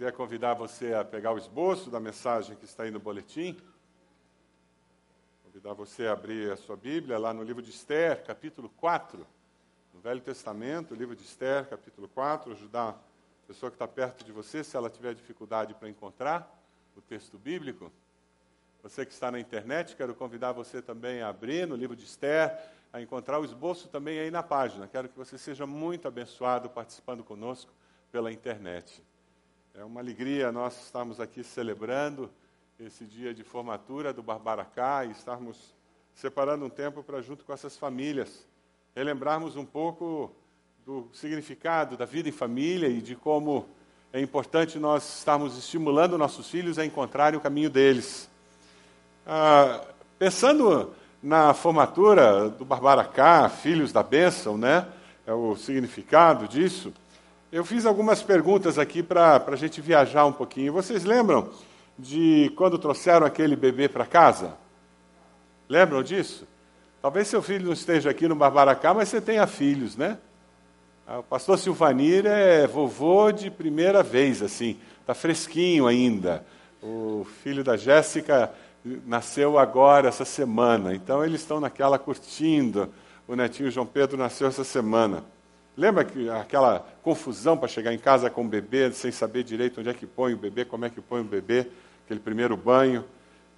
Queria convidar você a pegar o esboço da mensagem que está aí no boletim. Convidar você a abrir a sua Bíblia lá no livro de Esther, capítulo 4. No Velho Testamento, livro de Esther, capítulo 4. Ajudar a pessoa que está perto de você, se ela tiver dificuldade para encontrar o texto bíblico. Você que está na internet, quero convidar você também a abrir no livro de Esther, a encontrar o esboço também aí na página. Quero que você seja muito abençoado participando conosco pela internet. É uma alegria nós estarmos aqui celebrando esse dia de formatura do Barbaracá e estarmos separando um tempo para, junto com essas famílias, relembrarmos um pouco do significado da vida em família e de como é importante nós estarmos estimulando nossos filhos a encontrarem o caminho deles. Ah, pensando na formatura do Barbaracá, Filhos da Bênção, né? É o significado disso. Eu fiz algumas perguntas aqui para a gente viajar um pouquinho. Vocês lembram de quando trouxeram aquele bebê para casa? Lembram disso? Talvez seu filho não esteja aqui no Barbaracá, mas você tenha filhos, né? Ah, o pastor Silvanir é vovô de primeira vez, assim, está fresquinho ainda. O filho da Jéssica nasceu agora, essa semana, então eles estão naquela curtindo. O netinho João Pedro nasceu essa semana. Lembra que aquela confusão para chegar em casa com o bebê, sem saber direito onde é que põe o bebê, como é que põe o bebê, aquele primeiro banho?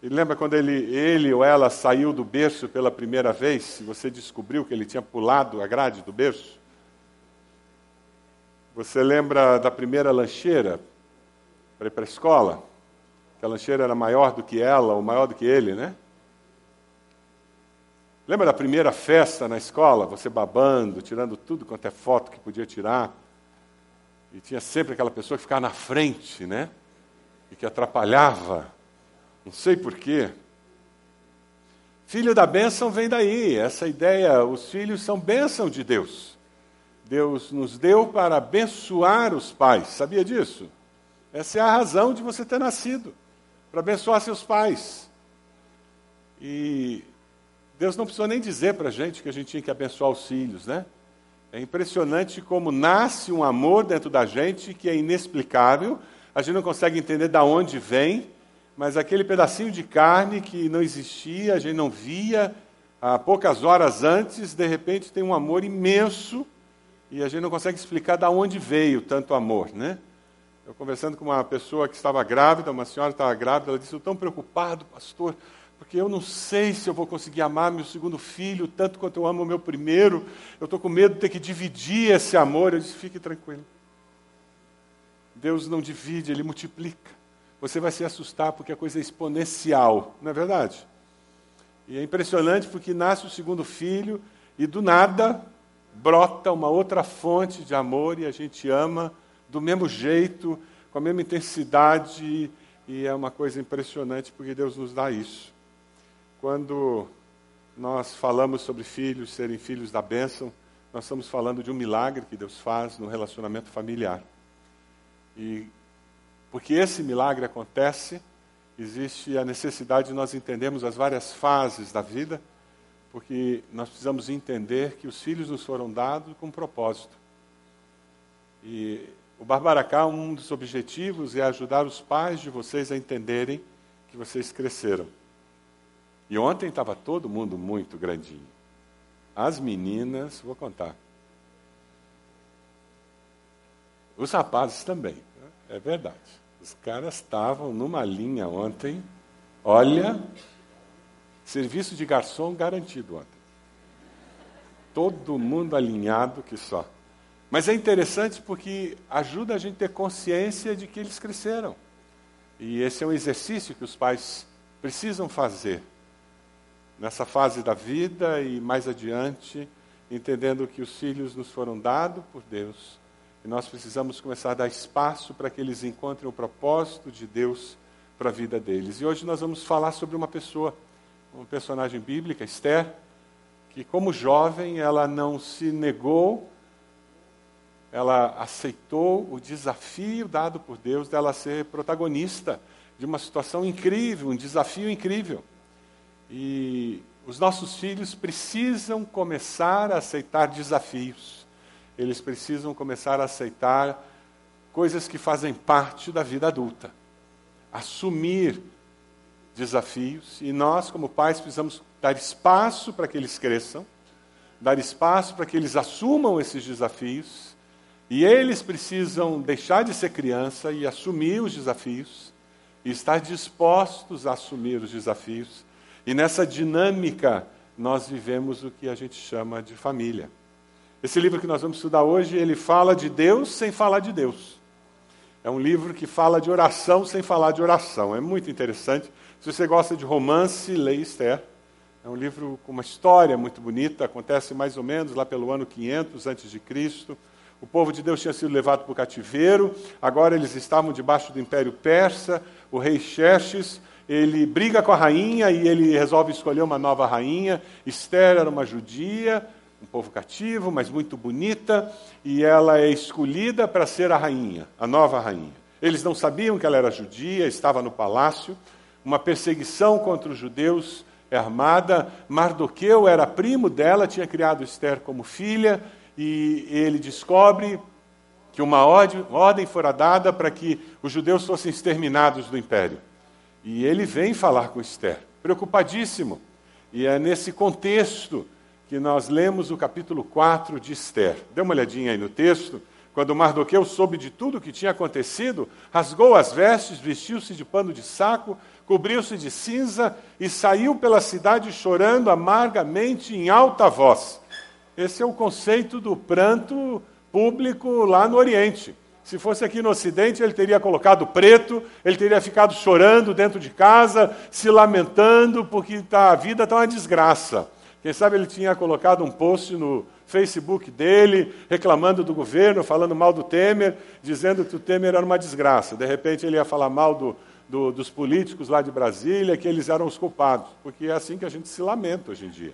E lembra quando ele, ele ou ela saiu do berço pela primeira vez, e você descobriu que ele tinha pulado a grade do berço? Você lembra da primeira lancheira para ir para a escola? Que a lancheira era maior do que ela, ou maior do que ele, né? Lembra da primeira festa na escola? Você babando, tirando tudo quanto é foto que podia tirar. E tinha sempre aquela pessoa que ficava na frente, né? E que atrapalhava. Não sei porquê. Filho da bênção vem daí. Essa ideia, os filhos são bênção de Deus. Deus nos deu para abençoar os pais. Sabia disso? Essa é a razão de você ter nascido para abençoar seus pais. E Deus não precisou nem dizer para a gente que a gente tinha que abençoar os filhos, né? É impressionante como nasce um amor dentro da gente que é inexplicável, a gente não consegue entender de onde vem, mas aquele pedacinho de carne que não existia, a gente não via, há poucas horas antes, de repente tem um amor imenso e a gente não consegue explicar de onde veio tanto amor, né? Eu conversando com uma pessoa que estava grávida, uma senhora estava grávida, ela disse: "Eu estou tão preocupado, pastor, porque eu não sei se eu vou conseguir amar meu segundo filho tanto quanto eu amo o meu primeiro. Eu estou com medo de ter que dividir esse amor. Eu disse: fique tranquilo. Deus não divide, Ele multiplica. Você vai se assustar porque a coisa é exponencial, não é verdade? E é impressionante porque nasce o segundo filho e do nada brota uma outra fonte de amor e a gente ama do mesmo jeito, com a mesma intensidade, e é uma coisa impressionante porque Deus nos dá isso. Quando nós falamos sobre filhos serem filhos da bênção, nós estamos falando de um milagre que Deus faz no relacionamento familiar. E porque esse milagre acontece, existe a necessidade de nós entendermos as várias fases da vida, porque nós precisamos entender que os filhos nos foram dados com um propósito. E o Barbaracá, um dos objetivos é ajudar os pais de vocês a entenderem que vocês cresceram. E ontem estava todo mundo muito grandinho. As meninas, vou contar. Os rapazes também, né? é verdade. Os caras estavam numa linha ontem. Olha, serviço de garçom garantido ontem. Todo mundo alinhado que só. Mas é interessante porque ajuda a gente a ter consciência de que eles cresceram. E esse é um exercício que os pais precisam fazer nessa fase da vida e mais adiante, entendendo que os filhos nos foram dados por Deus e nós precisamos começar a dar espaço para que eles encontrem o propósito de Deus para a vida deles. E hoje nós vamos falar sobre uma pessoa, uma personagem bíblica, Esther, que como jovem ela não se negou, ela aceitou o desafio dado por Deus dela ser protagonista de uma situação incrível, um desafio incrível. E os nossos filhos precisam começar a aceitar desafios. Eles precisam começar a aceitar coisas que fazem parte da vida adulta. Assumir desafios e nós, como pais, precisamos dar espaço para que eles cresçam, dar espaço para que eles assumam esses desafios e eles precisam deixar de ser criança e assumir os desafios e estar dispostos a assumir os desafios. E nessa dinâmica nós vivemos o que a gente chama de família. Esse livro que nós vamos estudar hoje, ele fala de Deus sem falar de Deus. É um livro que fala de oração sem falar de oração. É muito interessante. Se você gosta de romance, leia Esther. É um livro com uma história muito bonita, acontece mais ou menos lá pelo ano 500 antes de Cristo. O povo de Deus tinha sido levado para o cativeiro, agora eles estavam debaixo do Império Persa. O rei Xerxes, ele briga com a rainha e ele resolve escolher uma nova rainha. Esther era uma judia, um povo cativo, mas muito bonita, e ela é escolhida para ser a rainha, a nova rainha. Eles não sabiam que ela era judia, estava no palácio. Uma perseguição contra os judeus é armada. Mardoqueu era primo dela, tinha criado Esther como filha, e ele descobre que uma ordem fora dada para que os judeus fossem exterminados do império. E ele vem falar com Esther, preocupadíssimo. E é nesse contexto que nós lemos o capítulo 4 de Esther. Dê uma olhadinha aí no texto. Quando Mardoqueu soube de tudo o que tinha acontecido, rasgou as vestes, vestiu-se de pano de saco, cobriu-se de cinza e saiu pela cidade chorando amargamente em alta voz. Esse é o conceito do pranto público lá no Oriente. Se fosse aqui no Ocidente, ele teria colocado preto, ele teria ficado chorando dentro de casa, se lamentando, porque tá, a vida está uma desgraça. Quem sabe ele tinha colocado um post no Facebook dele, reclamando do governo, falando mal do Temer, dizendo que o Temer era uma desgraça. De repente ele ia falar mal do, do, dos políticos lá de Brasília, que eles eram os culpados. Porque é assim que a gente se lamenta hoje em dia.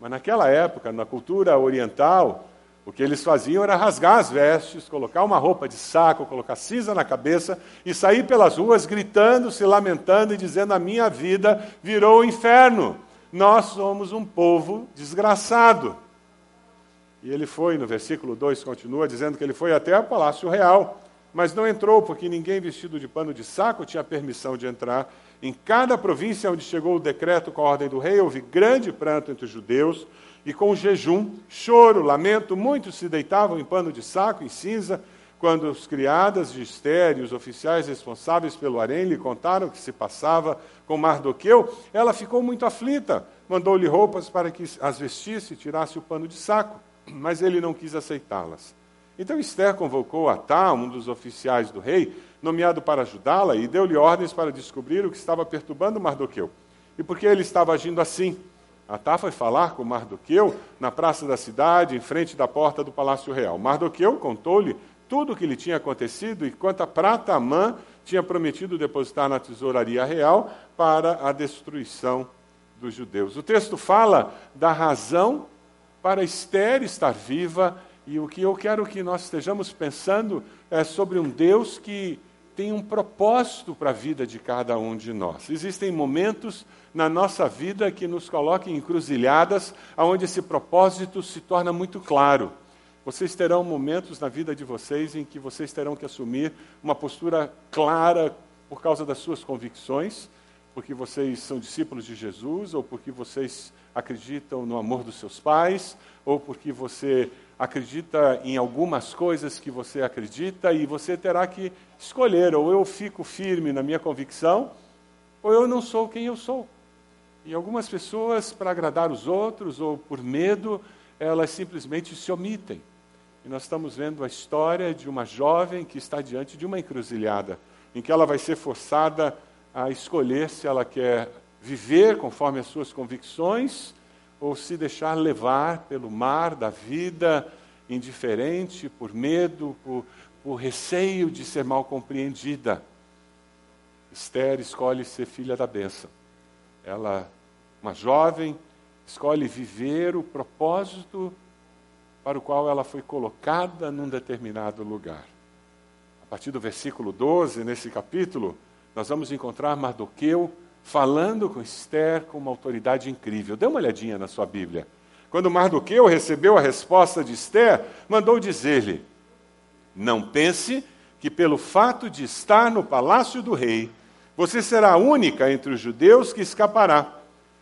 Mas naquela época, na cultura oriental, o que eles faziam era rasgar as vestes, colocar uma roupa de saco, colocar cinza na cabeça e sair pelas ruas gritando, se lamentando e dizendo: A minha vida virou o inferno nós somos um povo desgraçado. E ele foi, no versículo 2, continua dizendo que ele foi até o palácio real, mas não entrou, porque ninguém vestido de pano de saco tinha permissão de entrar. Em cada província onde chegou o decreto com a ordem do rei, houve grande pranto entre os judeus, e com jejum, choro, lamento, muitos se deitavam em pano de saco, em cinza, quando os criadas de Esther e os oficiais responsáveis pelo harém lhe contaram o que se passava com Mardoqueu, ela ficou muito aflita. Mandou-lhe roupas para que as vestisse e tirasse o pano de saco, mas ele não quis aceitá-las. Então Esther convocou Atá, um dos oficiais do rei, nomeado para ajudá-la, e deu-lhe ordens para descobrir o que estava perturbando Mardoqueu. E por que ele estava agindo assim? Atá foi falar com Mardoqueu na praça da cidade, em frente da porta do palácio real. Mardoqueu contou-lhe tudo o que lhe tinha acontecido e quanta prata Amã tinha prometido depositar na tesouraria real para a destruição dos judeus. O texto fala da razão para Esther estar viva e o que eu quero que nós estejamos pensando é sobre um Deus que tem um propósito para a vida de cada um de nós. Existem momentos na nossa vida que nos colocam em encruzilhadas, onde esse propósito se torna muito claro. Vocês terão momentos na vida de vocês em que vocês terão que assumir uma postura clara por causa das suas convicções, porque vocês são discípulos de Jesus, ou porque vocês acreditam no amor dos seus pais, ou porque você acredita em algumas coisas que você acredita, e você terá que escolher: ou eu fico firme na minha convicção, ou eu não sou quem eu sou. E algumas pessoas, para agradar os outros, ou por medo, elas simplesmente se omitem. E nós estamos vendo a história de uma jovem que está diante de uma encruzilhada, em que ela vai ser forçada a escolher se ela quer viver conforme as suas convicções ou se deixar levar pelo mar da vida, indiferente, por medo, por, por receio de ser mal compreendida. Esther escolhe ser filha da bênção. Ela, uma jovem, escolhe viver o propósito para o qual ela foi colocada num determinado lugar. A partir do versículo 12, nesse capítulo, nós vamos encontrar Mardoqueu falando com Esther com uma autoridade incrível. Dê uma olhadinha na sua Bíblia. Quando Mardoqueu recebeu a resposta de Esther, mandou dizer-lhe: Não pense que, pelo fato de estar no palácio do rei, você será a única entre os judeus que escapará.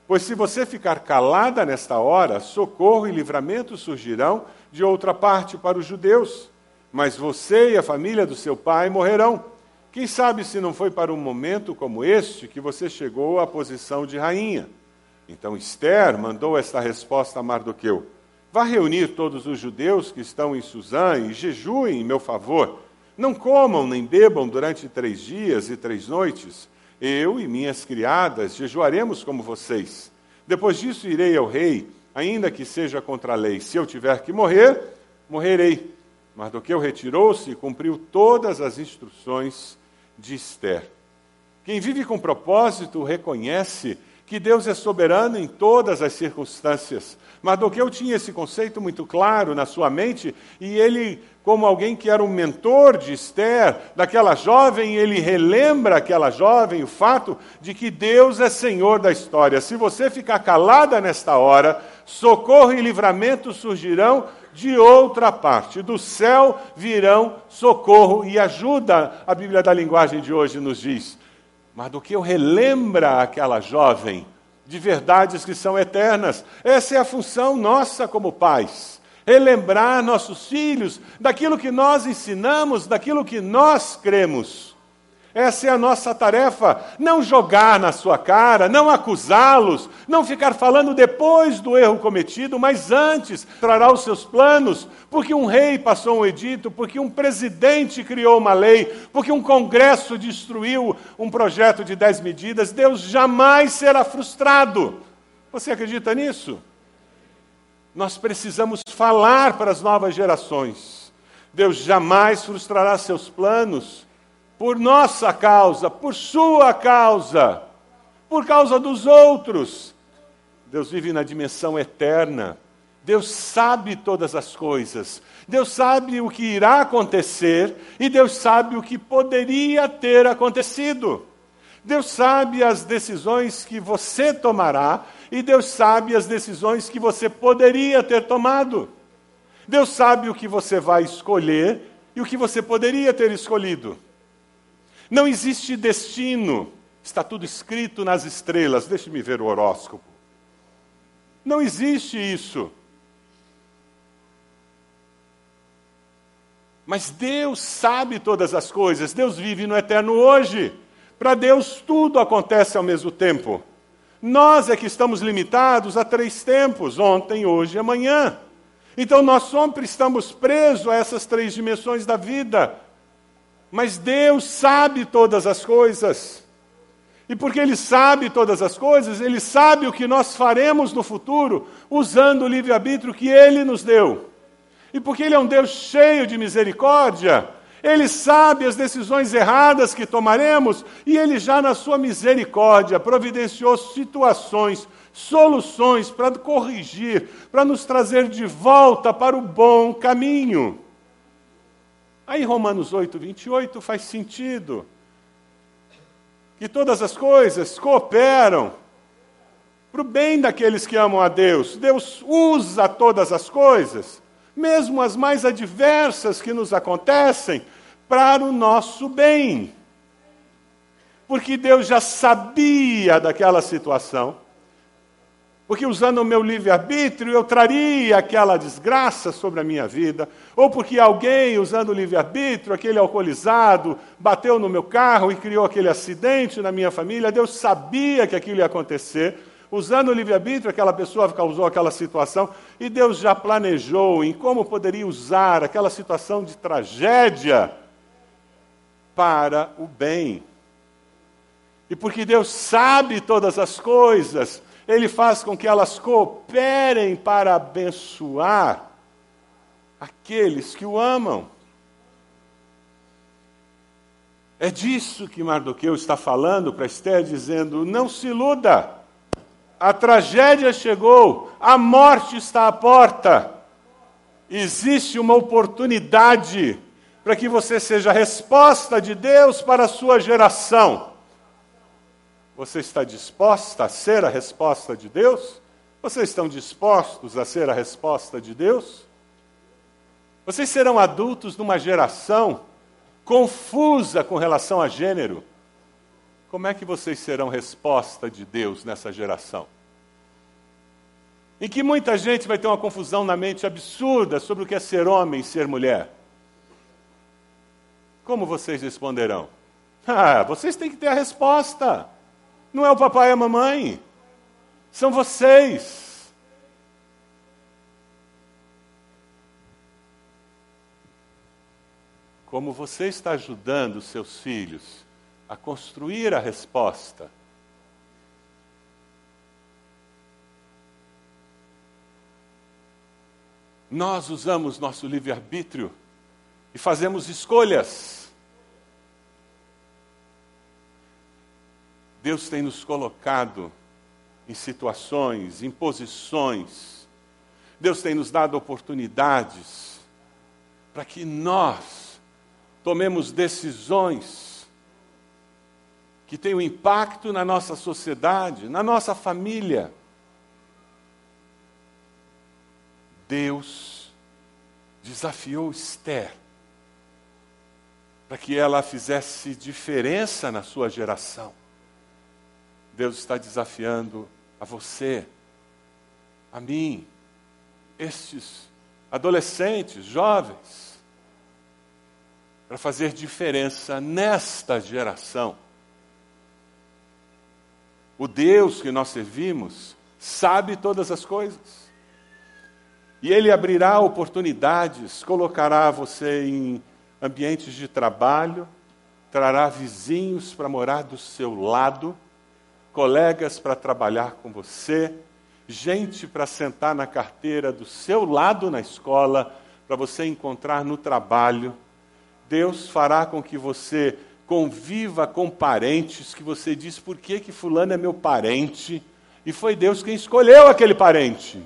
Pois se você ficar calada nesta hora, socorro e livramento surgirão de outra parte para os judeus. Mas você e a família do seu pai morrerão. Quem sabe se não foi para um momento como este que você chegou à posição de rainha? Então Esther mandou esta resposta a Mardoqueu: Vá reunir todos os judeus que estão em Suzã e jejuem em meu favor. Não comam nem bebam durante três dias e três noites. Eu e minhas criadas jejuaremos como vocês. Depois disso irei ao rei, ainda que seja contra a lei. Se eu tiver que morrer, morrerei. Mardoqueu retirou-se e cumpriu todas as instruções de Esther. Quem vive com propósito reconhece que Deus é soberano em todas as circunstâncias. Mardoqueu tinha esse conceito muito claro na sua mente e ele, como alguém que era um mentor de Esther, daquela jovem, ele relembra aquela jovem o fato de que Deus é Senhor da história. Se você ficar calada nesta hora, socorro e livramento surgirão de outra parte. Do céu virão socorro e ajuda, a Bíblia da linguagem de hoje nos diz. Mas do que eu relembra aquela jovem de verdades que são eternas. Essa é a função nossa como pais. Relembrar nossos filhos daquilo que nós ensinamos, daquilo que nós cremos. Essa é a nossa tarefa. Não jogar na sua cara, não acusá-los, não ficar falando depois do erro cometido, mas antes trará os seus planos, porque um rei passou um edito, porque um presidente criou uma lei, porque um congresso destruiu um projeto de dez medidas. Deus jamais será frustrado. Você acredita nisso? Nós precisamos falar para as novas gerações. Deus jamais frustrará seus planos por nossa causa, por sua causa, por causa dos outros. Deus vive na dimensão eterna. Deus sabe todas as coisas. Deus sabe o que irá acontecer e Deus sabe o que poderia ter acontecido. Deus sabe as decisões que você tomará e Deus sabe as decisões que você poderia ter tomado. Deus sabe o que você vai escolher e o que você poderia ter escolhido. Não existe destino, está tudo escrito nas estrelas. Deixe-me ver o horóscopo. Não existe isso. Mas Deus sabe todas as coisas, Deus vive no eterno hoje. Para Deus tudo acontece ao mesmo tempo. Nós é que estamos limitados a três tempos: ontem, hoje e amanhã. Então nós sempre estamos presos a essas três dimensões da vida. Mas Deus sabe todas as coisas. E porque Ele sabe todas as coisas, Ele sabe o que nós faremos no futuro usando o livre-arbítrio que Ele nos deu. E porque Ele é um Deus cheio de misericórdia, Ele sabe as decisões erradas que tomaremos e Ele já, na Sua misericórdia, providenciou situações, soluções para corrigir, para nos trazer de volta para o bom caminho. Aí Romanos 8, 28 faz sentido. Que todas as coisas cooperam para o bem daqueles que amam a Deus. Deus usa todas as coisas, mesmo as mais adversas que nos acontecem, para o nosso bem. Porque Deus já sabia daquela situação porque usando o meu livre-arbítrio eu traria aquela desgraça sobre a minha vida, ou porque alguém, usando o livre-arbítrio, aquele alcoolizado, bateu no meu carro e criou aquele acidente na minha família, Deus sabia que aquilo ia acontecer. Usando o livre-arbítrio, aquela pessoa causou aquela situação, e Deus já planejou em como poderia usar aquela situação de tragédia para o bem. E porque Deus sabe todas as coisas, ele faz com que elas cooperem para abençoar aqueles que o amam. É disso que Mardoqueu está falando para Esther, dizendo: não se iluda, a tragédia chegou, a morte está à porta. Existe uma oportunidade para que você seja a resposta de Deus para a sua geração. Você está disposta a ser a resposta de Deus? Vocês estão dispostos a ser a resposta de Deus? Vocês serão adultos numa geração confusa com relação a gênero. Como é que vocês serão resposta de Deus nessa geração? Em que muita gente vai ter uma confusão na mente absurda sobre o que é ser homem e ser mulher. Como vocês responderão? Ah, vocês têm que ter a resposta. Não é o papai e a mamãe. São vocês. Como você está ajudando os seus filhos a construir a resposta nós usamos nosso livre-arbítrio e fazemos escolhas. Deus tem nos colocado em situações, em posições. Deus tem nos dado oportunidades para que nós tomemos decisões que tenham impacto na nossa sociedade, na nossa família. Deus desafiou Esther para que ela fizesse diferença na sua geração. Deus está desafiando a você, a mim, estes adolescentes, jovens, para fazer diferença nesta geração. O Deus que nós servimos sabe todas as coisas. E Ele abrirá oportunidades, colocará você em ambientes de trabalho, trará vizinhos para morar do seu lado, colegas para trabalhar com você, gente para sentar na carteira do seu lado na escola, para você encontrar no trabalho. Deus fará com que você conviva com parentes que você diz por que, que fulano é meu parente, e foi Deus quem escolheu aquele parente.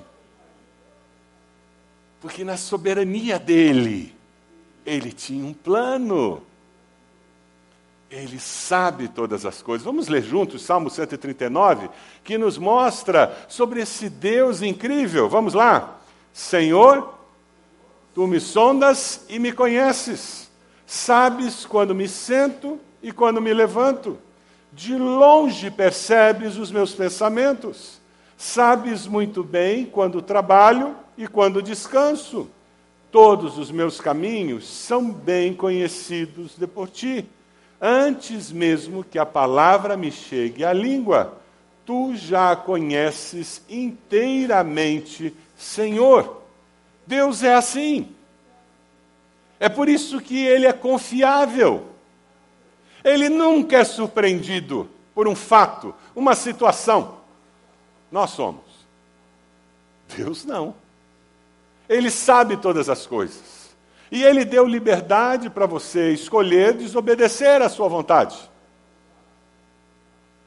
Porque na soberania dele, ele tinha um plano. Ele sabe todas as coisas. Vamos ler juntos Salmo 139, que nos mostra sobre esse Deus incrível. Vamos lá. Senhor, tu me sondas e me conheces. Sabes quando me sento e quando me levanto. De longe percebes os meus pensamentos. Sabes muito bem quando trabalho e quando descanso. Todos os meus caminhos são bem conhecidos de por ti. Antes mesmo que a palavra me chegue à língua, tu já a conheces inteiramente, Senhor. Deus é assim. É por isso que ele é confiável. Ele nunca é surpreendido por um fato, uma situação. Nós somos. Deus não. Ele sabe todas as coisas. E ele deu liberdade para você escolher desobedecer à sua vontade.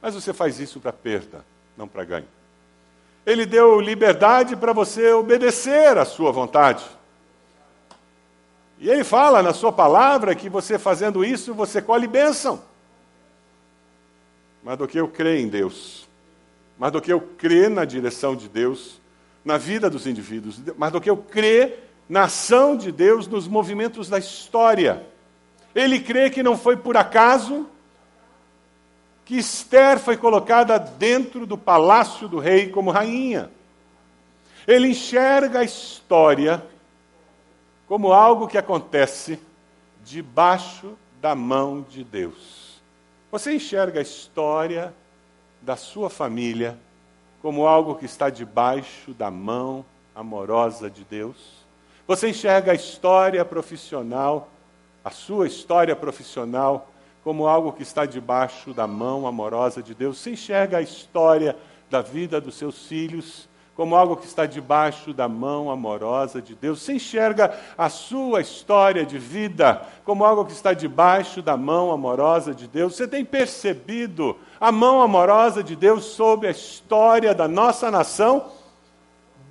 Mas você faz isso para perda, não para ganho. Ele deu liberdade para você obedecer à sua vontade. E ele fala na sua palavra que você fazendo isso, você colhe bênção. Mas do que eu creio em Deus, mas do que eu crer na direção de Deus, na vida dos indivíduos, mas do que eu crer na ação de Deus nos movimentos da história. Ele crê que não foi por acaso que Esther foi colocada dentro do palácio do rei como rainha. Ele enxerga a história como algo que acontece debaixo da mão de Deus. Você enxerga a história da sua família como algo que está debaixo da mão amorosa de Deus? Você enxerga a história profissional, a sua história profissional, como algo que está debaixo da mão amorosa de Deus? Você enxerga a história da vida dos seus filhos como algo que está debaixo da mão amorosa de Deus. Você enxerga a sua história de vida como algo que está debaixo da mão amorosa de Deus. Você tem percebido a mão amorosa de Deus sobre a história da nossa nação?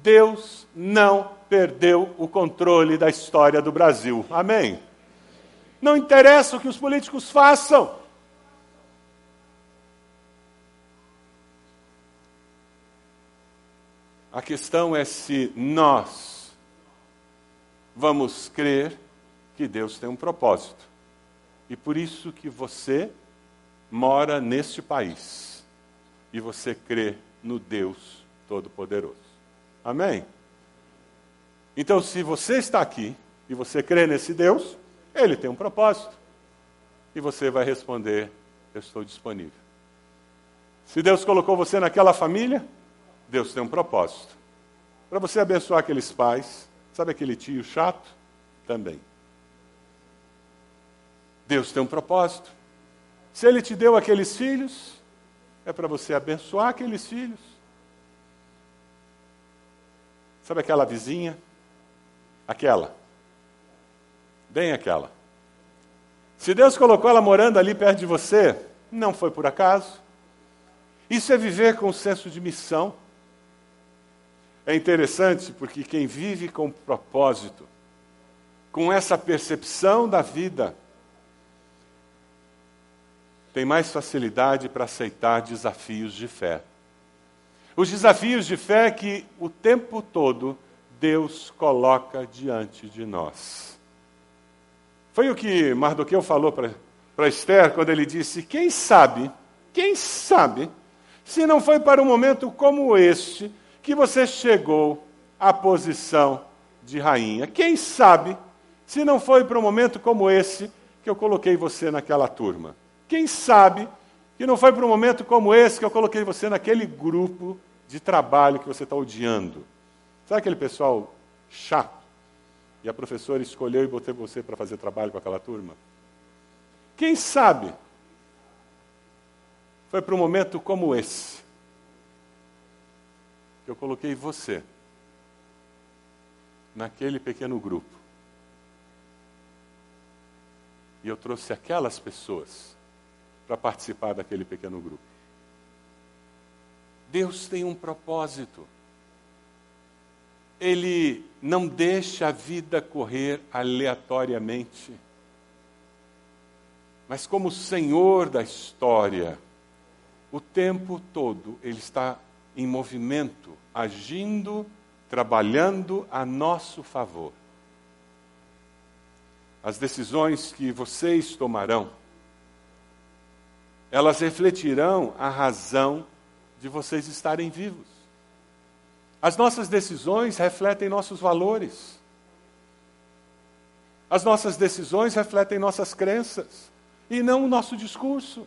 Deus não perdeu o controle da história do Brasil. Amém? Não interessa o que os políticos façam. A questão é se nós vamos crer que Deus tem um propósito. E por isso que você mora neste país. E você crê no Deus Todo-Poderoso. Amém? Então, se você está aqui e você crê nesse Deus, ele tem um propósito. E você vai responder: Eu estou disponível. Se Deus colocou você naquela família, Deus tem um propósito. Para você abençoar aqueles pais, sabe aquele tio chato? Também. Deus tem um propósito. Se Ele te deu aqueles filhos, é para você abençoar aqueles filhos. Sabe aquela vizinha? Aquela. Bem aquela. Se Deus colocou ela morando ali perto de você, não foi por acaso. Isso é viver com um senso de missão. É interessante porque quem vive com propósito, com essa percepção da vida, tem mais facilidade para aceitar desafios de fé. Os desafios de fé que o tempo todo Deus coloca diante de nós. Foi o que Mardoqueu falou para Esther quando ele disse: Quem sabe, quem sabe, se não foi para um momento como este que você chegou à posição de rainha? Quem sabe, se não foi para um momento como esse que eu coloquei você naquela turma? Quem sabe que não foi para um momento como esse que eu coloquei você naquele grupo de trabalho que você está odiando? Sabe aquele pessoal chato? E a professora escolheu e botou você para fazer trabalho com aquela turma? Quem sabe foi para um momento como esse que eu coloquei você naquele pequeno grupo. E eu trouxe aquelas pessoas para participar daquele pequeno grupo. Deus tem um propósito. Ele não deixa a vida correr aleatoriamente. Mas, como Senhor da história, o tempo todo Ele está em movimento, agindo, trabalhando a nosso favor. As decisões que vocês tomarão elas refletirão a razão de vocês estarem vivos. As nossas decisões refletem nossos valores. As nossas decisões refletem nossas crenças e não o nosso discurso.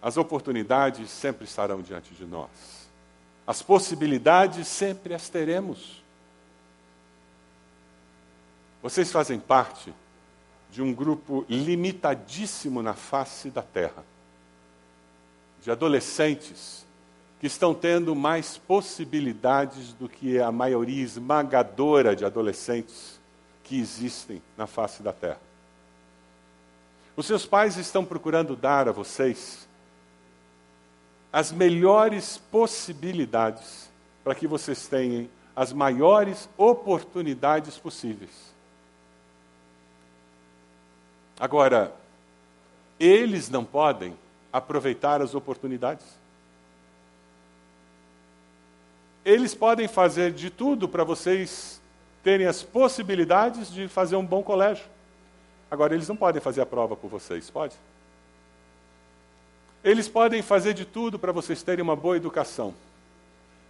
As oportunidades sempre estarão diante de nós. As possibilidades sempre as teremos. Vocês fazem parte de um grupo limitadíssimo na face da terra, de adolescentes que estão tendo mais possibilidades do que a maioria esmagadora de adolescentes que existem na face da terra. Os seus pais estão procurando dar a vocês as melhores possibilidades para que vocês tenham as maiores oportunidades possíveis. Agora, eles não podem aproveitar as oportunidades. Eles podem fazer de tudo para vocês terem as possibilidades de fazer um bom colégio. Agora, eles não podem fazer a prova por vocês, pode? Eles podem fazer de tudo para vocês terem uma boa educação,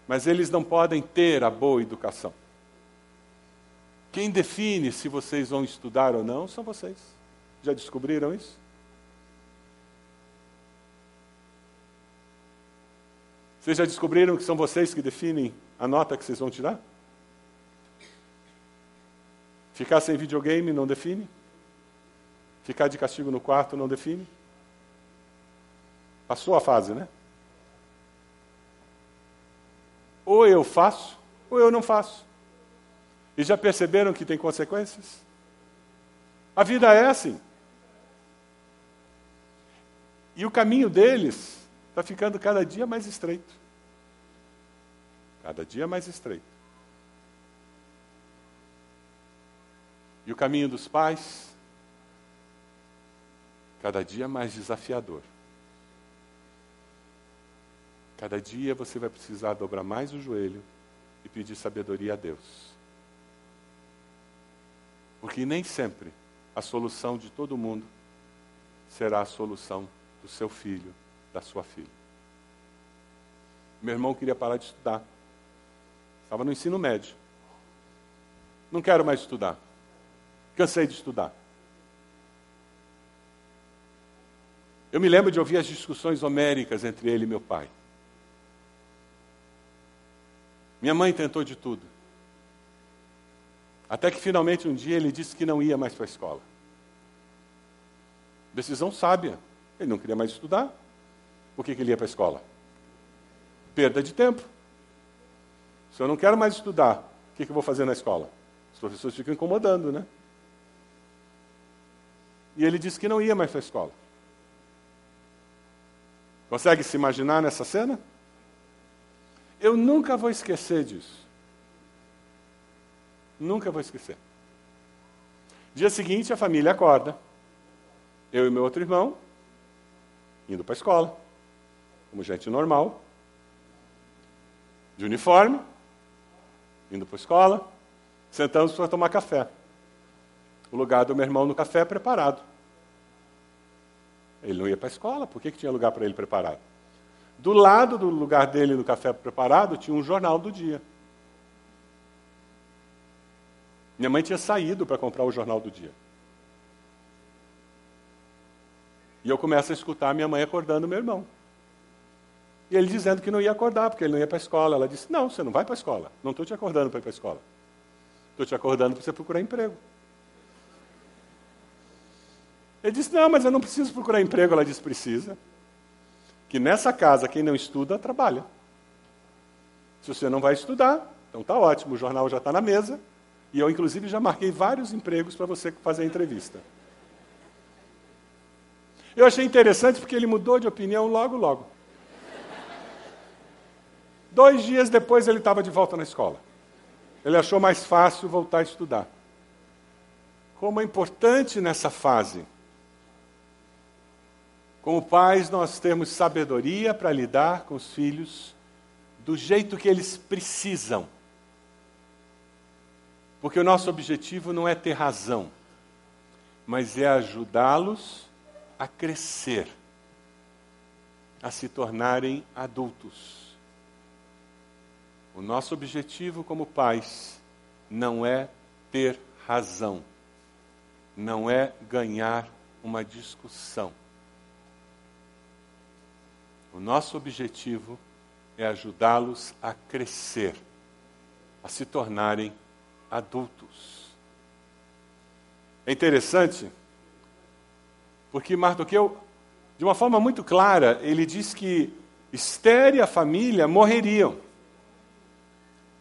mas eles não podem ter a boa educação. Quem define se vocês vão estudar ou não são vocês. Já descobriram isso? Vocês já descobriram que são vocês que definem a nota que vocês vão tirar? Ficar sem videogame não define? Ficar de castigo no quarto não define? Passou a fase, né? Ou eu faço, ou eu não faço. E já perceberam que tem consequências? A vida é assim. E o caminho deles está ficando cada dia mais estreito. Cada dia mais estreito. E o caminho dos pais, cada dia mais desafiador. Cada dia você vai precisar dobrar mais o joelho e pedir sabedoria a Deus. Porque nem sempre a solução de todo mundo será a solução do seu filho, da sua filha. Meu irmão queria parar de estudar. Estava no ensino médio. Não quero mais estudar. Cansei de estudar. Eu me lembro de ouvir as discussões homéricas entre ele e meu pai. Minha mãe tentou de tudo. Até que finalmente um dia ele disse que não ia mais para a escola. Decisão sábia. Ele não queria mais estudar. Por que, que ele ia para a escola? Perda de tempo. Se eu não quero mais estudar, o que, que eu vou fazer na escola? Os professores ficam incomodando, né? E ele disse que não ia mais para a escola. Consegue se imaginar nessa cena? Eu nunca vou esquecer disso. Nunca vou esquecer. Dia seguinte, a família acorda. Eu e meu outro irmão, indo para a escola, como gente normal, de uniforme, indo para a escola, sentamos para tomar café. O lugar do meu irmão no café é preparado. Ele não ia para a escola, por que, que tinha lugar para ele preparado? Do lado do lugar dele no café preparado tinha um jornal do dia. Minha mãe tinha saído para comprar o jornal do dia. E eu começo a escutar minha mãe acordando meu irmão. E ele dizendo que não ia acordar, porque ele não ia para a escola. Ela disse: Não, você não vai para a escola. Não estou te acordando para ir para a escola. Estou te acordando para você procurar emprego. Ele disse: Não, mas eu não preciso procurar emprego. Ela disse: Precisa. Que nessa casa, quem não estuda, trabalha. Se você não vai estudar, então está ótimo, o jornal já está na mesa, e eu, inclusive, já marquei vários empregos para você fazer a entrevista. Eu achei interessante porque ele mudou de opinião logo, logo. Dois dias depois ele estava de volta na escola. Ele achou mais fácil voltar a estudar. Como é importante nessa fase. Como pais, nós temos sabedoria para lidar com os filhos do jeito que eles precisam porque o nosso objetivo não é ter razão, mas é ajudá-los a crescer, a se tornarem adultos. O nosso objetivo como pais não é ter razão, não é ganhar uma discussão. O nosso objetivo é ajudá-los a crescer, a se tornarem adultos. É interessante, porque Mardoqueu, de uma forma muito clara, ele diz que Esther e a família morreriam.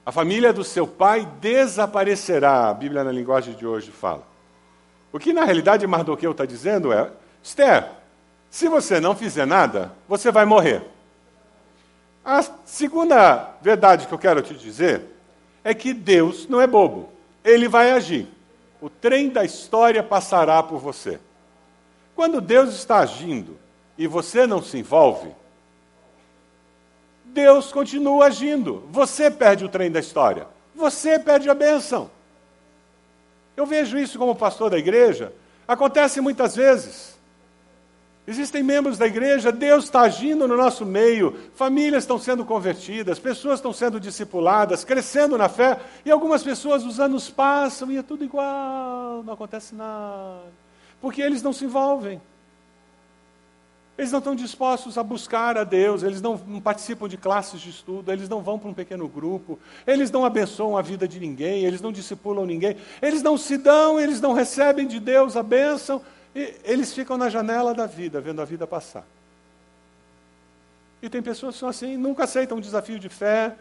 A família do seu pai desaparecerá, a Bíblia na linguagem de hoje fala. O que na realidade Mardoqueu está dizendo é: Esther, se você não fizer nada, você vai morrer. A segunda verdade que eu quero te dizer é que Deus não é bobo. Ele vai agir. O trem da história passará por você. Quando Deus está agindo e você não se envolve, Deus continua agindo. Você perde o trem da história. Você perde a bênção. Eu vejo isso como pastor da igreja. Acontece muitas vezes. Existem membros da igreja, Deus está agindo no nosso meio, famílias estão sendo convertidas, pessoas estão sendo discipuladas, crescendo na fé, e algumas pessoas os anos passam e é tudo igual, não acontece nada. Porque eles não se envolvem. Eles não estão dispostos a buscar a Deus, eles não, participam de classes de estudo, eles não vão para um pequeno grupo, eles não abençoam a vida de ninguém, eles não discipulam ninguém, eles não se dão, eles não recebem de Deus a bênção, e eles ficam na janela da vida, vendo a vida passar. E tem pessoas que são assim, nunca aceitam um desafio de fé,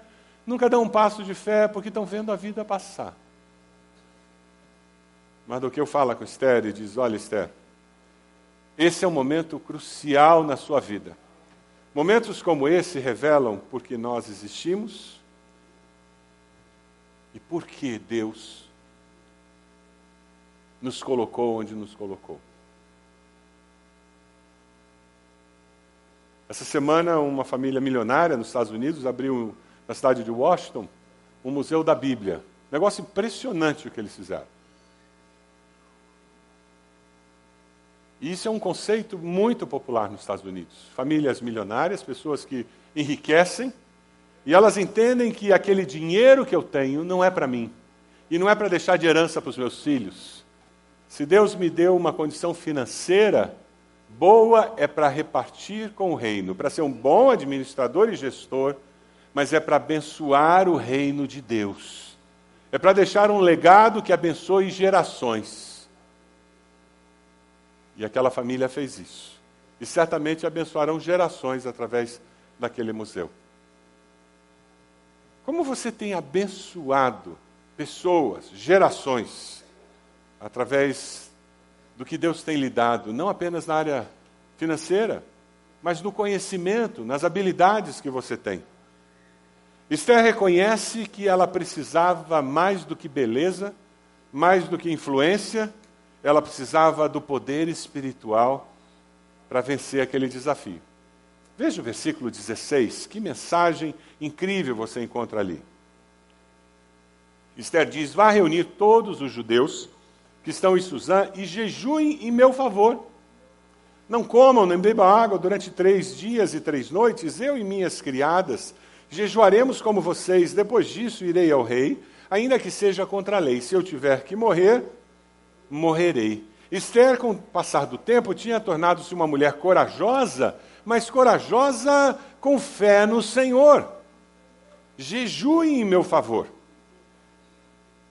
nunca dão um passo de fé, porque estão vendo a vida passar. Mas do que eu falo com Esther e diz: Olha, Esther, esse é um momento crucial na sua vida. Momentos como esse revelam por que nós existimos e por que Deus nos colocou onde nos colocou. Essa semana, uma família milionária nos Estados Unidos abriu na cidade de Washington um museu da Bíblia. Negócio impressionante o que eles fizeram. Isso é um conceito muito popular nos Estados Unidos. Famílias milionárias, pessoas que enriquecem, e elas entendem que aquele dinheiro que eu tenho não é para mim, e não é para deixar de herança para os meus filhos. Se Deus me deu uma condição financeira boa, é para repartir com o reino, para ser um bom administrador e gestor, mas é para abençoar o reino de Deus. É para deixar um legado que abençoe gerações. E aquela família fez isso. E certamente abençoarão gerações através daquele museu. Como você tem abençoado pessoas, gerações, através do que Deus tem lhe dado, não apenas na área financeira, mas no conhecimento, nas habilidades que você tem. Esther reconhece que ela precisava mais do que beleza, mais do que influência, ela precisava do poder espiritual para vencer aquele desafio. Veja o versículo 16, que mensagem incrível você encontra ali. Esther diz: Vá reunir todos os judeus que estão em Suzã e jejuem em meu favor. Não comam nem bebam água durante três dias e três noites, eu e minhas criadas jejuaremos como vocês. Depois disso irei ao rei, ainda que seja contra a lei. Se eu tiver que morrer, morrerei. Esther, com o passar do tempo, tinha tornado-se uma mulher corajosa, mas corajosa com fé no Senhor. Jejue em meu favor.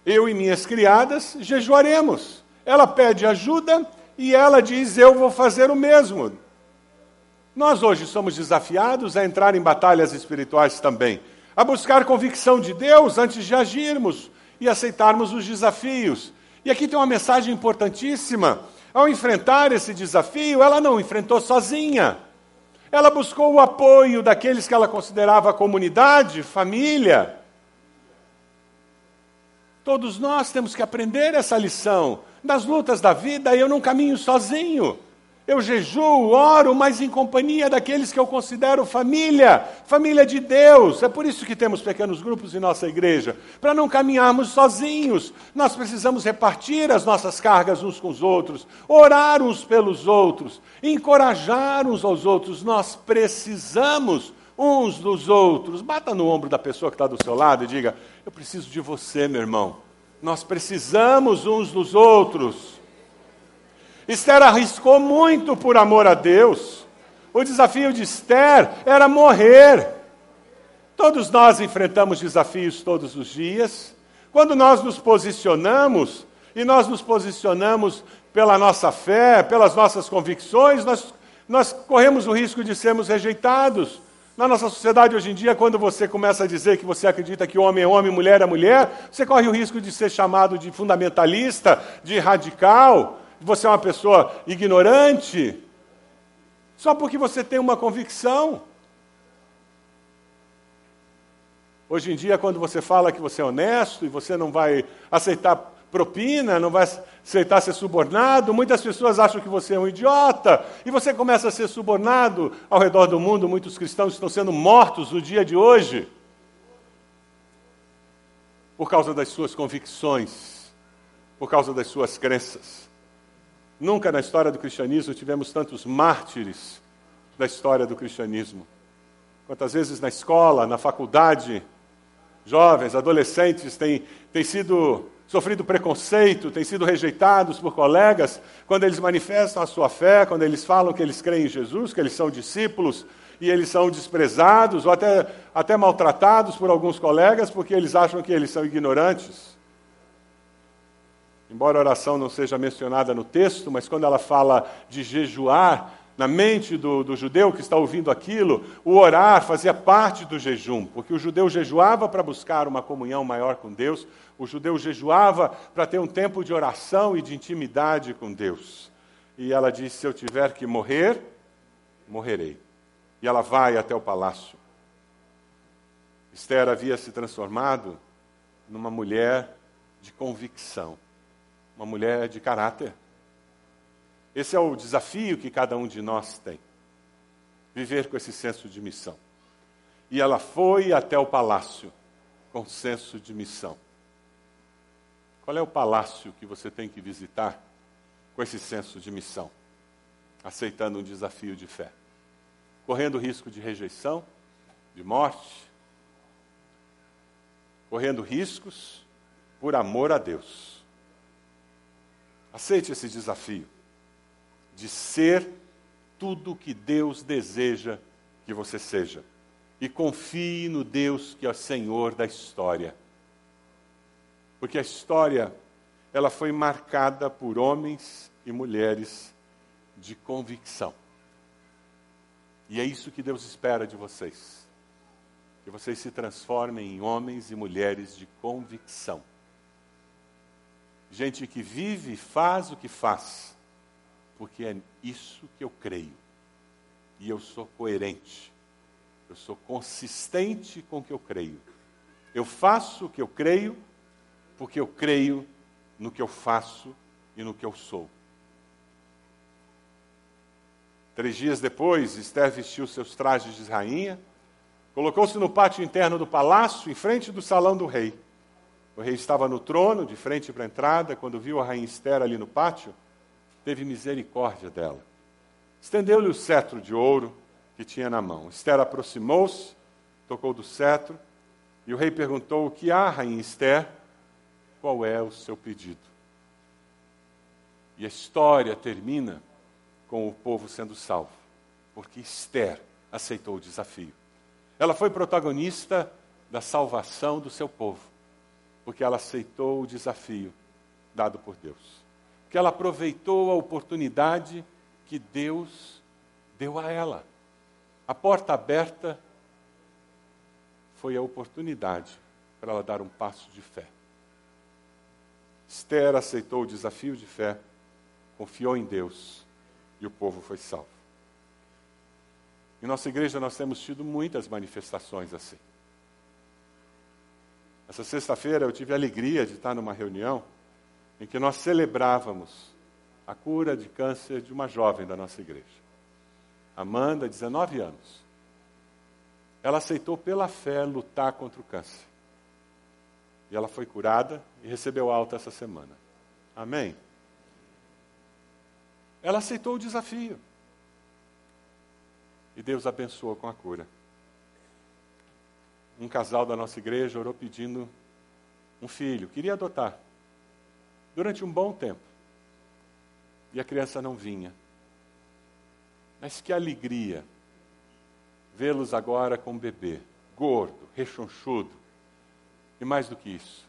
Eu e minhas criadas jejuaremos. Ela pede ajuda e ela diz: Eu vou fazer o mesmo. Nós hoje somos desafiados a entrar em batalhas espirituais também, a buscar convicção de Deus antes de agirmos e aceitarmos os desafios. E aqui tem uma mensagem importantíssima. Ao enfrentar esse desafio, ela não enfrentou sozinha. Ela buscou o apoio daqueles que ela considerava comunidade, família. Todos nós temos que aprender essa lição. Nas lutas da vida, eu não caminho sozinho. Eu jejuo, oro, mas em companhia daqueles que eu considero família, família de Deus. É por isso que temos pequenos grupos em nossa igreja, para não caminharmos sozinhos. Nós precisamos repartir as nossas cargas uns com os outros, orar uns pelos outros, encorajar uns aos outros. Nós precisamos uns dos outros. Bata no ombro da pessoa que está do seu lado e diga: Eu preciso de você, meu irmão. Nós precisamos uns dos outros. Esther arriscou muito por amor a Deus. O desafio de Esther era morrer. Todos nós enfrentamos desafios todos os dias. Quando nós nos posicionamos, e nós nos posicionamos pela nossa fé, pelas nossas convicções, nós, nós corremos o risco de sermos rejeitados. Na nossa sociedade hoje em dia, quando você começa a dizer que você acredita que homem é homem, mulher é mulher, você corre o risco de ser chamado de fundamentalista, de radical, você é uma pessoa ignorante, só porque você tem uma convicção. Hoje em dia, quando você fala que você é honesto e você não vai aceitar propina, não vai aceitar ser subornado, muitas pessoas acham que você é um idiota e você começa a ser subornado ao redor do mundo. Muitos cristãos estão sendo mortos no dia de hoje por causa das suas convicções, por causa das suas crenças. Nunca na história do cristianismo tivemos tantos mártires da história do cristianismo. Quantas vezes na escola, na faculdade, jovens, adolescentes têm, têm sido sofrido preconceito, têm sido rejeitados por colegas quando eles manifestam a sua fé, quando eles falam que eles creem em Jesus, que eles são discípulos, e eles são desprezados ou até, até maltratados por alguns colegas porque eles acham que eles são ignorantes. Embora a oração não seja mencionada no texto, mas quando ela fala de jejuar, na mente do, do, judeu que está ouvindo aquilo, o orar fazia parte do jejum, porque o judeu jejuava para buscar uma comunhão maior com Deus, o judeu jejuava para ter um tempo de oração e de intimidade com Deus. E ela disse: Se eu tiver que morrer, morrerei. E ela vai até o palácio. Esther havia se transformado numa mulher de convicção uma mulher de caráter. Esse é o desafio que cada um de nós tem. Viver com esse senso de missão. E ela foi até o palácio com senso de missão. Qual é o palácio que você tem que visitar com esse senso de missão? Aceitando um desafio de fé. Correndo risco de rejeição, de morte, correndo riscos por amor a Deus. Aceite esse desafio de ser tudo o que Deus deseja que você seja. E confie no Deus que é o Senhor da história. Porque a história, ela foi marcada por homens e mulheres de convicção. E é isso que Deus espera de vocês. Que vocês se transformem em homens e mulheres de convicção. Gente que vive e faz o que faz, porque é isso que eu creio. E eu sou coerente. Eu sou consistente com o que eu creio. Eu faço o que eu creio, porque eu creio no que eu faço e no que eu sou. Três dias depois, Esther vestiu seus trajes de rainha, colocou-se no pátio interno do palácio, em frente do salão do rei. O rei estava no trono, de frente para a entrada, quando viu a rainha Esther ali no pátio, teve misericórdia dela. Estendeu-lhe o cetro de ouro que tinha na mão. Esther aproximou-se, tocou do cetro, e o rei perguntou: O que há, rainha Esther? Qual é o seu pedido? E a história termina com o povo sendo salvo, porque Esther aceitou o desafio. Ela foi protagonista da salvação do seu povo, porque ela aceitou o desafio dado por Deus. Porque ela aproveitou a oportunidade que Deus deu a ela. A porta aberta foi a oportunidade para ela dar um passo de fé. Esther aceitou o desafio de fé, confiou em Deus e o povo foi salvo. Em nossa igreja nós temos tido muitas manifestações assim. Essa sexta-feira eu tive a alegria de estar numa reunião em que nós celebrávamos a cura de câncer de uma jovem da nossa igreja. Amanda, 19 anos. Ela aceitou pela fé lutar contra o câncer. E ela foi curada e recebeu alta essa semana. Amém? Ela aceitou o desafio. E Deus abençoou com a cura. Um casal da nossa igreja orou pedindo um filho, queria adotar. Durante um bom tempo. E a criança não vinha. Mas que alegria vê-los agora com um bebê, gordo, rechonchudo. E mais do que isso,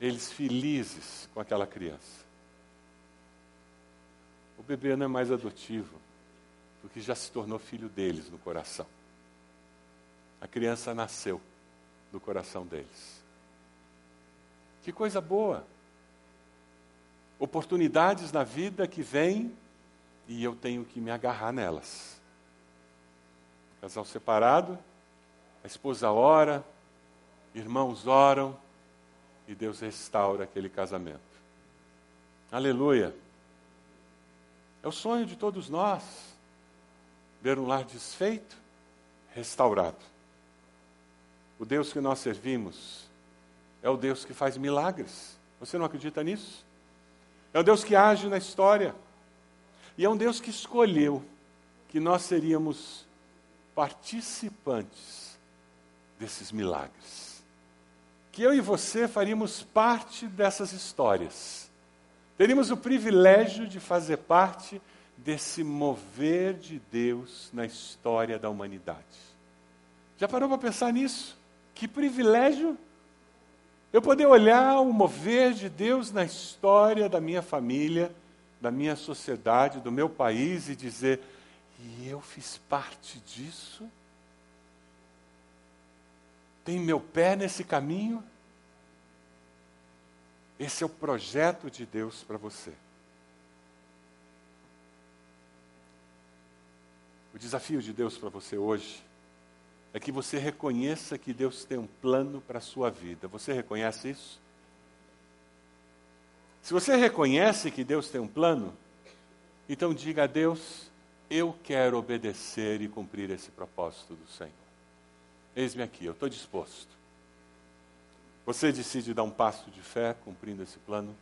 eles felizes com aquela criança. O bebê não é mais adotivo, porque já se tornou filho deles no coração. A criança nasceu no coração deles. Que coisa boa! Oportunidades na vida que vêm e eu tenho que me agarrar nelas. Casal separado, a esposa ora, irmãos oram e Deus restaura aquele casamento. Aleluia! É o sonho de todos nós ver um lar desfeito, restaurado. O Deus que nós servimos é o Deus que faz milagres. Você não acredita nisso? É o Deus que age na história. E é um Deus que escolheu que nós seríamos participantes desses milagres. Que eu e você faríamos parte dessas histórias. Teríamos o privilégio de fazer parte desse mover de Deus na história da humanidade. Já parou para pensar nisso? Que privilégio! Eu poder olhar o mover de Deus na história da minha família, da minha sociedade, do meu país e dizer: e eu fiz parte disso? Tem meu pé nesse caminho? Esse é o projeto de Deus para você. O desafio de Deus para você hoje é que você reconheça que Deus tem um plano para a sua vida. Você reconhece isso? Se você reconhece que Deus tem um plano, então diga a Deus: eu quero obedecer e cumprir esse propósito do Senhor. Eis-me aqui, eu estou disposto. Você decide dar um passo de fé cumprindo esse plano?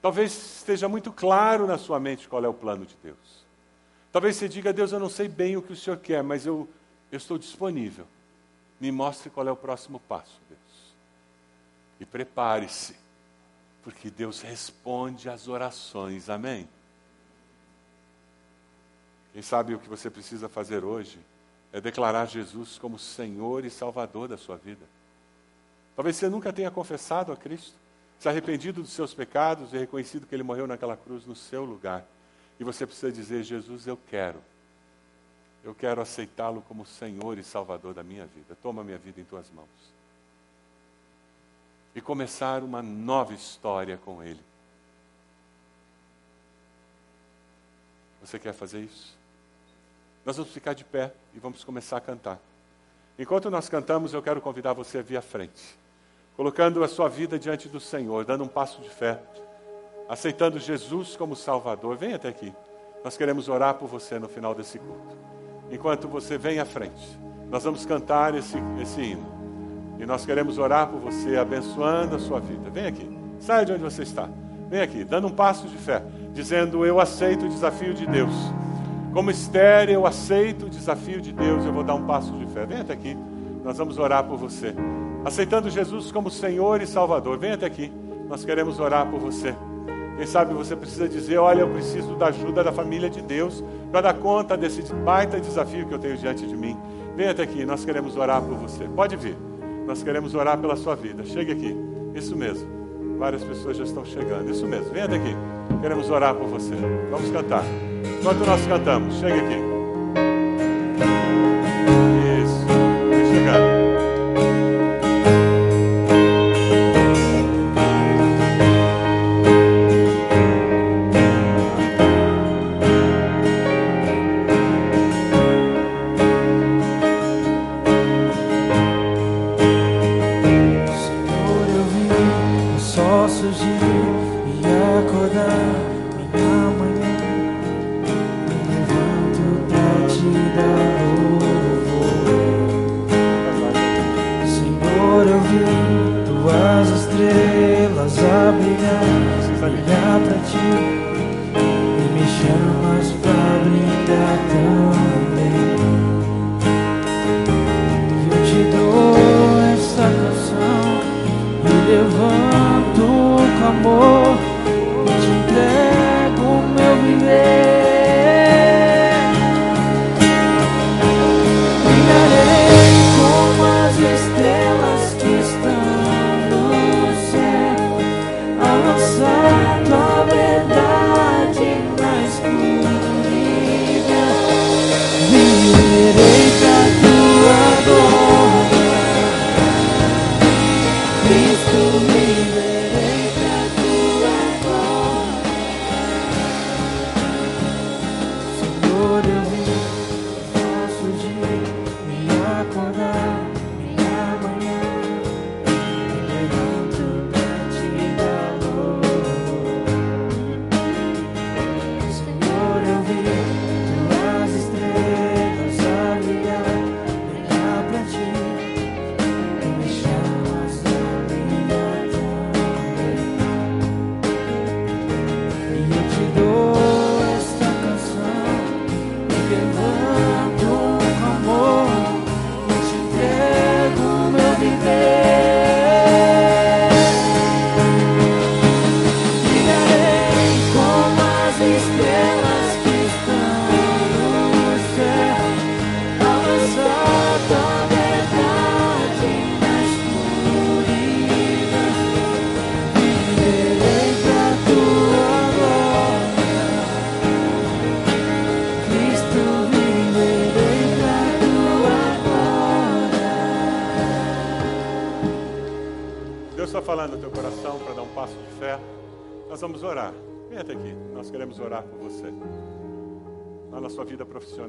Talvez esteja muito claro na sua mente qual é o plano de Deus. Talvez você diga, Deus, eu não sei bem o que o Senhor quer, mas eu, eu estou disponível. Me mostre qual é o próximo passo, Deus. E prepare-se, porque Deus responde às orações, amém? Quem sabe o que você precisa fazer hoje é declarar Jesus como Senhor e Salvador da sua vida. Talvez você nunca tenha confessado a Cristo se arrependido dos seus pecados e reconhecido que ele morreu naquela cruz no seu lugar. E você precisa dizer: Jesus, eu quero. Eu quero aceitá-lo como Senhor e Salvador da minha vida. Toma minha vida em tuas mãos. E começar uma nova história com Ele. Você quer fazer isso? Nós vamos ficar de pé e vamos começar a cantar. Enquanto nós cantamos, eu quero convidar você a vir à frente colocando a sua vida diante do Senhor, dando um passo de fé, aceitando Jesus como Salvador. Venha até aqui. Nós queremos orar por você no final desse culto. Enquanto você vem à frente, nós vamos cantar esse, esse hino. E nós queremos orar por você, abençoando a sua vida. Vem aqui. Saia de onde você está. Vem aqui, dando um passo de fé, dizendo: Eu aceito o desafio de Deus. Como Esther, eu aceito o desafio de Deus, eu vou dar um passo de fé. Vem até aqui, nós vamos orar por você aceitando Jesus como Senhor e Salvador. Venha até aqui, nós queremos orar por você. Quem sabe você precisa dizer: Olha, eu preciso da ajuda da família de Deus para dar conta desse baita desafio que eu tenho diante de mim. Venha até aqui, nós queremos orar por você. Pode vir, nós queremos orar pela sua vida. Chegue aqui, isso mesmo. Várias pessoas já estão chegando, isso mesmo. Venha até aqui, queremos orar por você. Vamos cantar. Enquanto nós cantamos, chegue aqui.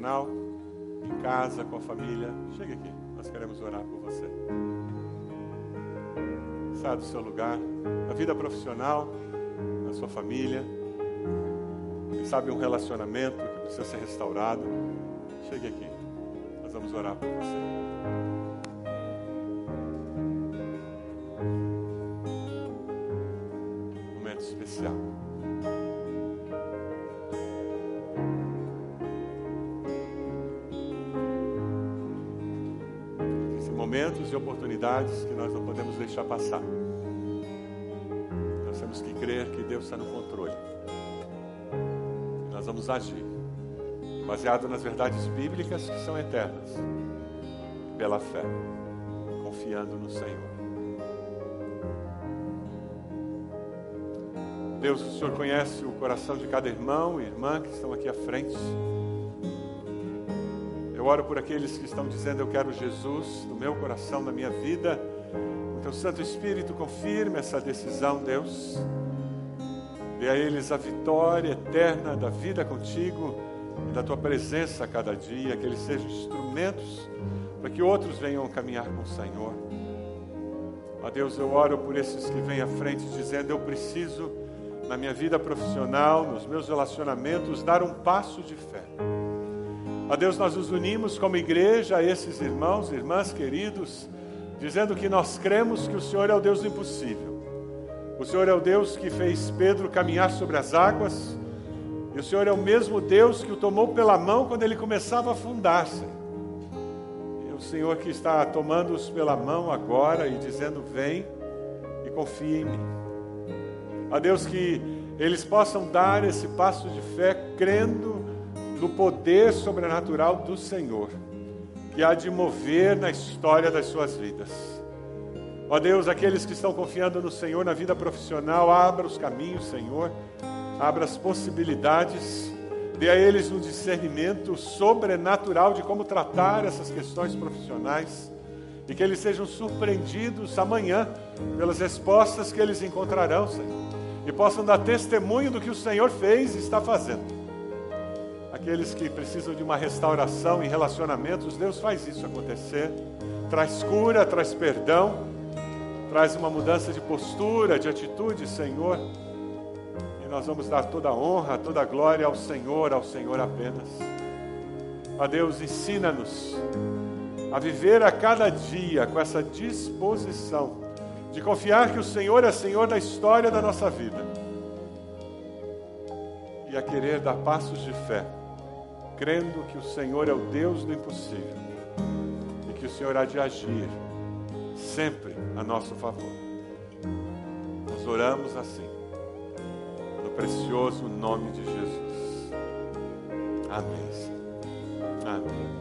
em casa, com a família. Chega aqui, nós queremos orar por você. Saia do seu lugar, na vida profissional, na sua família. Quem sabe um relacionamento que precisa ser restaurado. Chegue aqui, nós vamos orar por você. momento especial. Momentos e oportunidades que nós não podemos deixar passar. Nós temos que crer que Deus está no controle. Nós vamos agir, baseado nas verdades bíblicas que são eternas, pela fé, confiando no Senhor. Deus, o Senhor conhece o coração de cada irmão e irmã que estão aqui à frente. Oro por aqueles que estão dizendo: Eu quero Jesus no meu coração, na minha vida. O teu Santo Espírito confirme essa decisão, Deus. Dê a eles a vitória eterna da vida contigo e da tua presença a cada dia, que eles sejam instrumentos para que outros venham caminhar com o Senhor. Ó Deus, eu oro por esses que vêm à frente dizendo: Eu preciso na minha vida profissional, nos meus relacionamentos, dar um passo de fé. A Deus, nós nos unimos como igreja a esses irmãos e irmãs queridos, dizendo que nós cremos que o Senhor é o Deus do impossível. O Senhor é o Deus que fez Pedro caminhar sobre as águas, e o Senhor é o mesmo Deus que o tomou pela mão quando ele começava a afundar-se. E o Senhor que está tomando-os pela mão agora e dizendo: Vem e confia em mim. A Deus que eles possam dar esse passo de fé crendo no poder sobrenatural do Senhor, que há de mover na história das suas vidas. Ó Deus, aqueles que estão confiando no Senhor na vida profissional, abra os caminhos, Senhor, abra as possibilidades, dê a eles um discernimento sobrenatural de como tratar essas questões profissionais e que eles sejam surpreendidos amanhã pelas respostas que eles encontrarão, Senhor e possam dar testemunho do que o Senhor fez e está fazendo. Aqueles que precisam de uma restauração em relacionamentos, Deus faz isso acontecer. Traz cura, traz perdão, traz uma mudança de postura, de atitude, Senhor. E nós vamos dar toda a honra, toda a glória ao Senhor, ao Senhor apenas. A Deus, ensina-nos a viver a cada dia com essa disposição de confiar que o Senhor é Senhor da história da nossa vida e a querer dar passos de fé, crendo que o Senhor é o Deus do impossível e que o Senhor há de agir sempre a nosso favor. Nós oramos assim, no precioso nome de Jesus. Amém. Amém.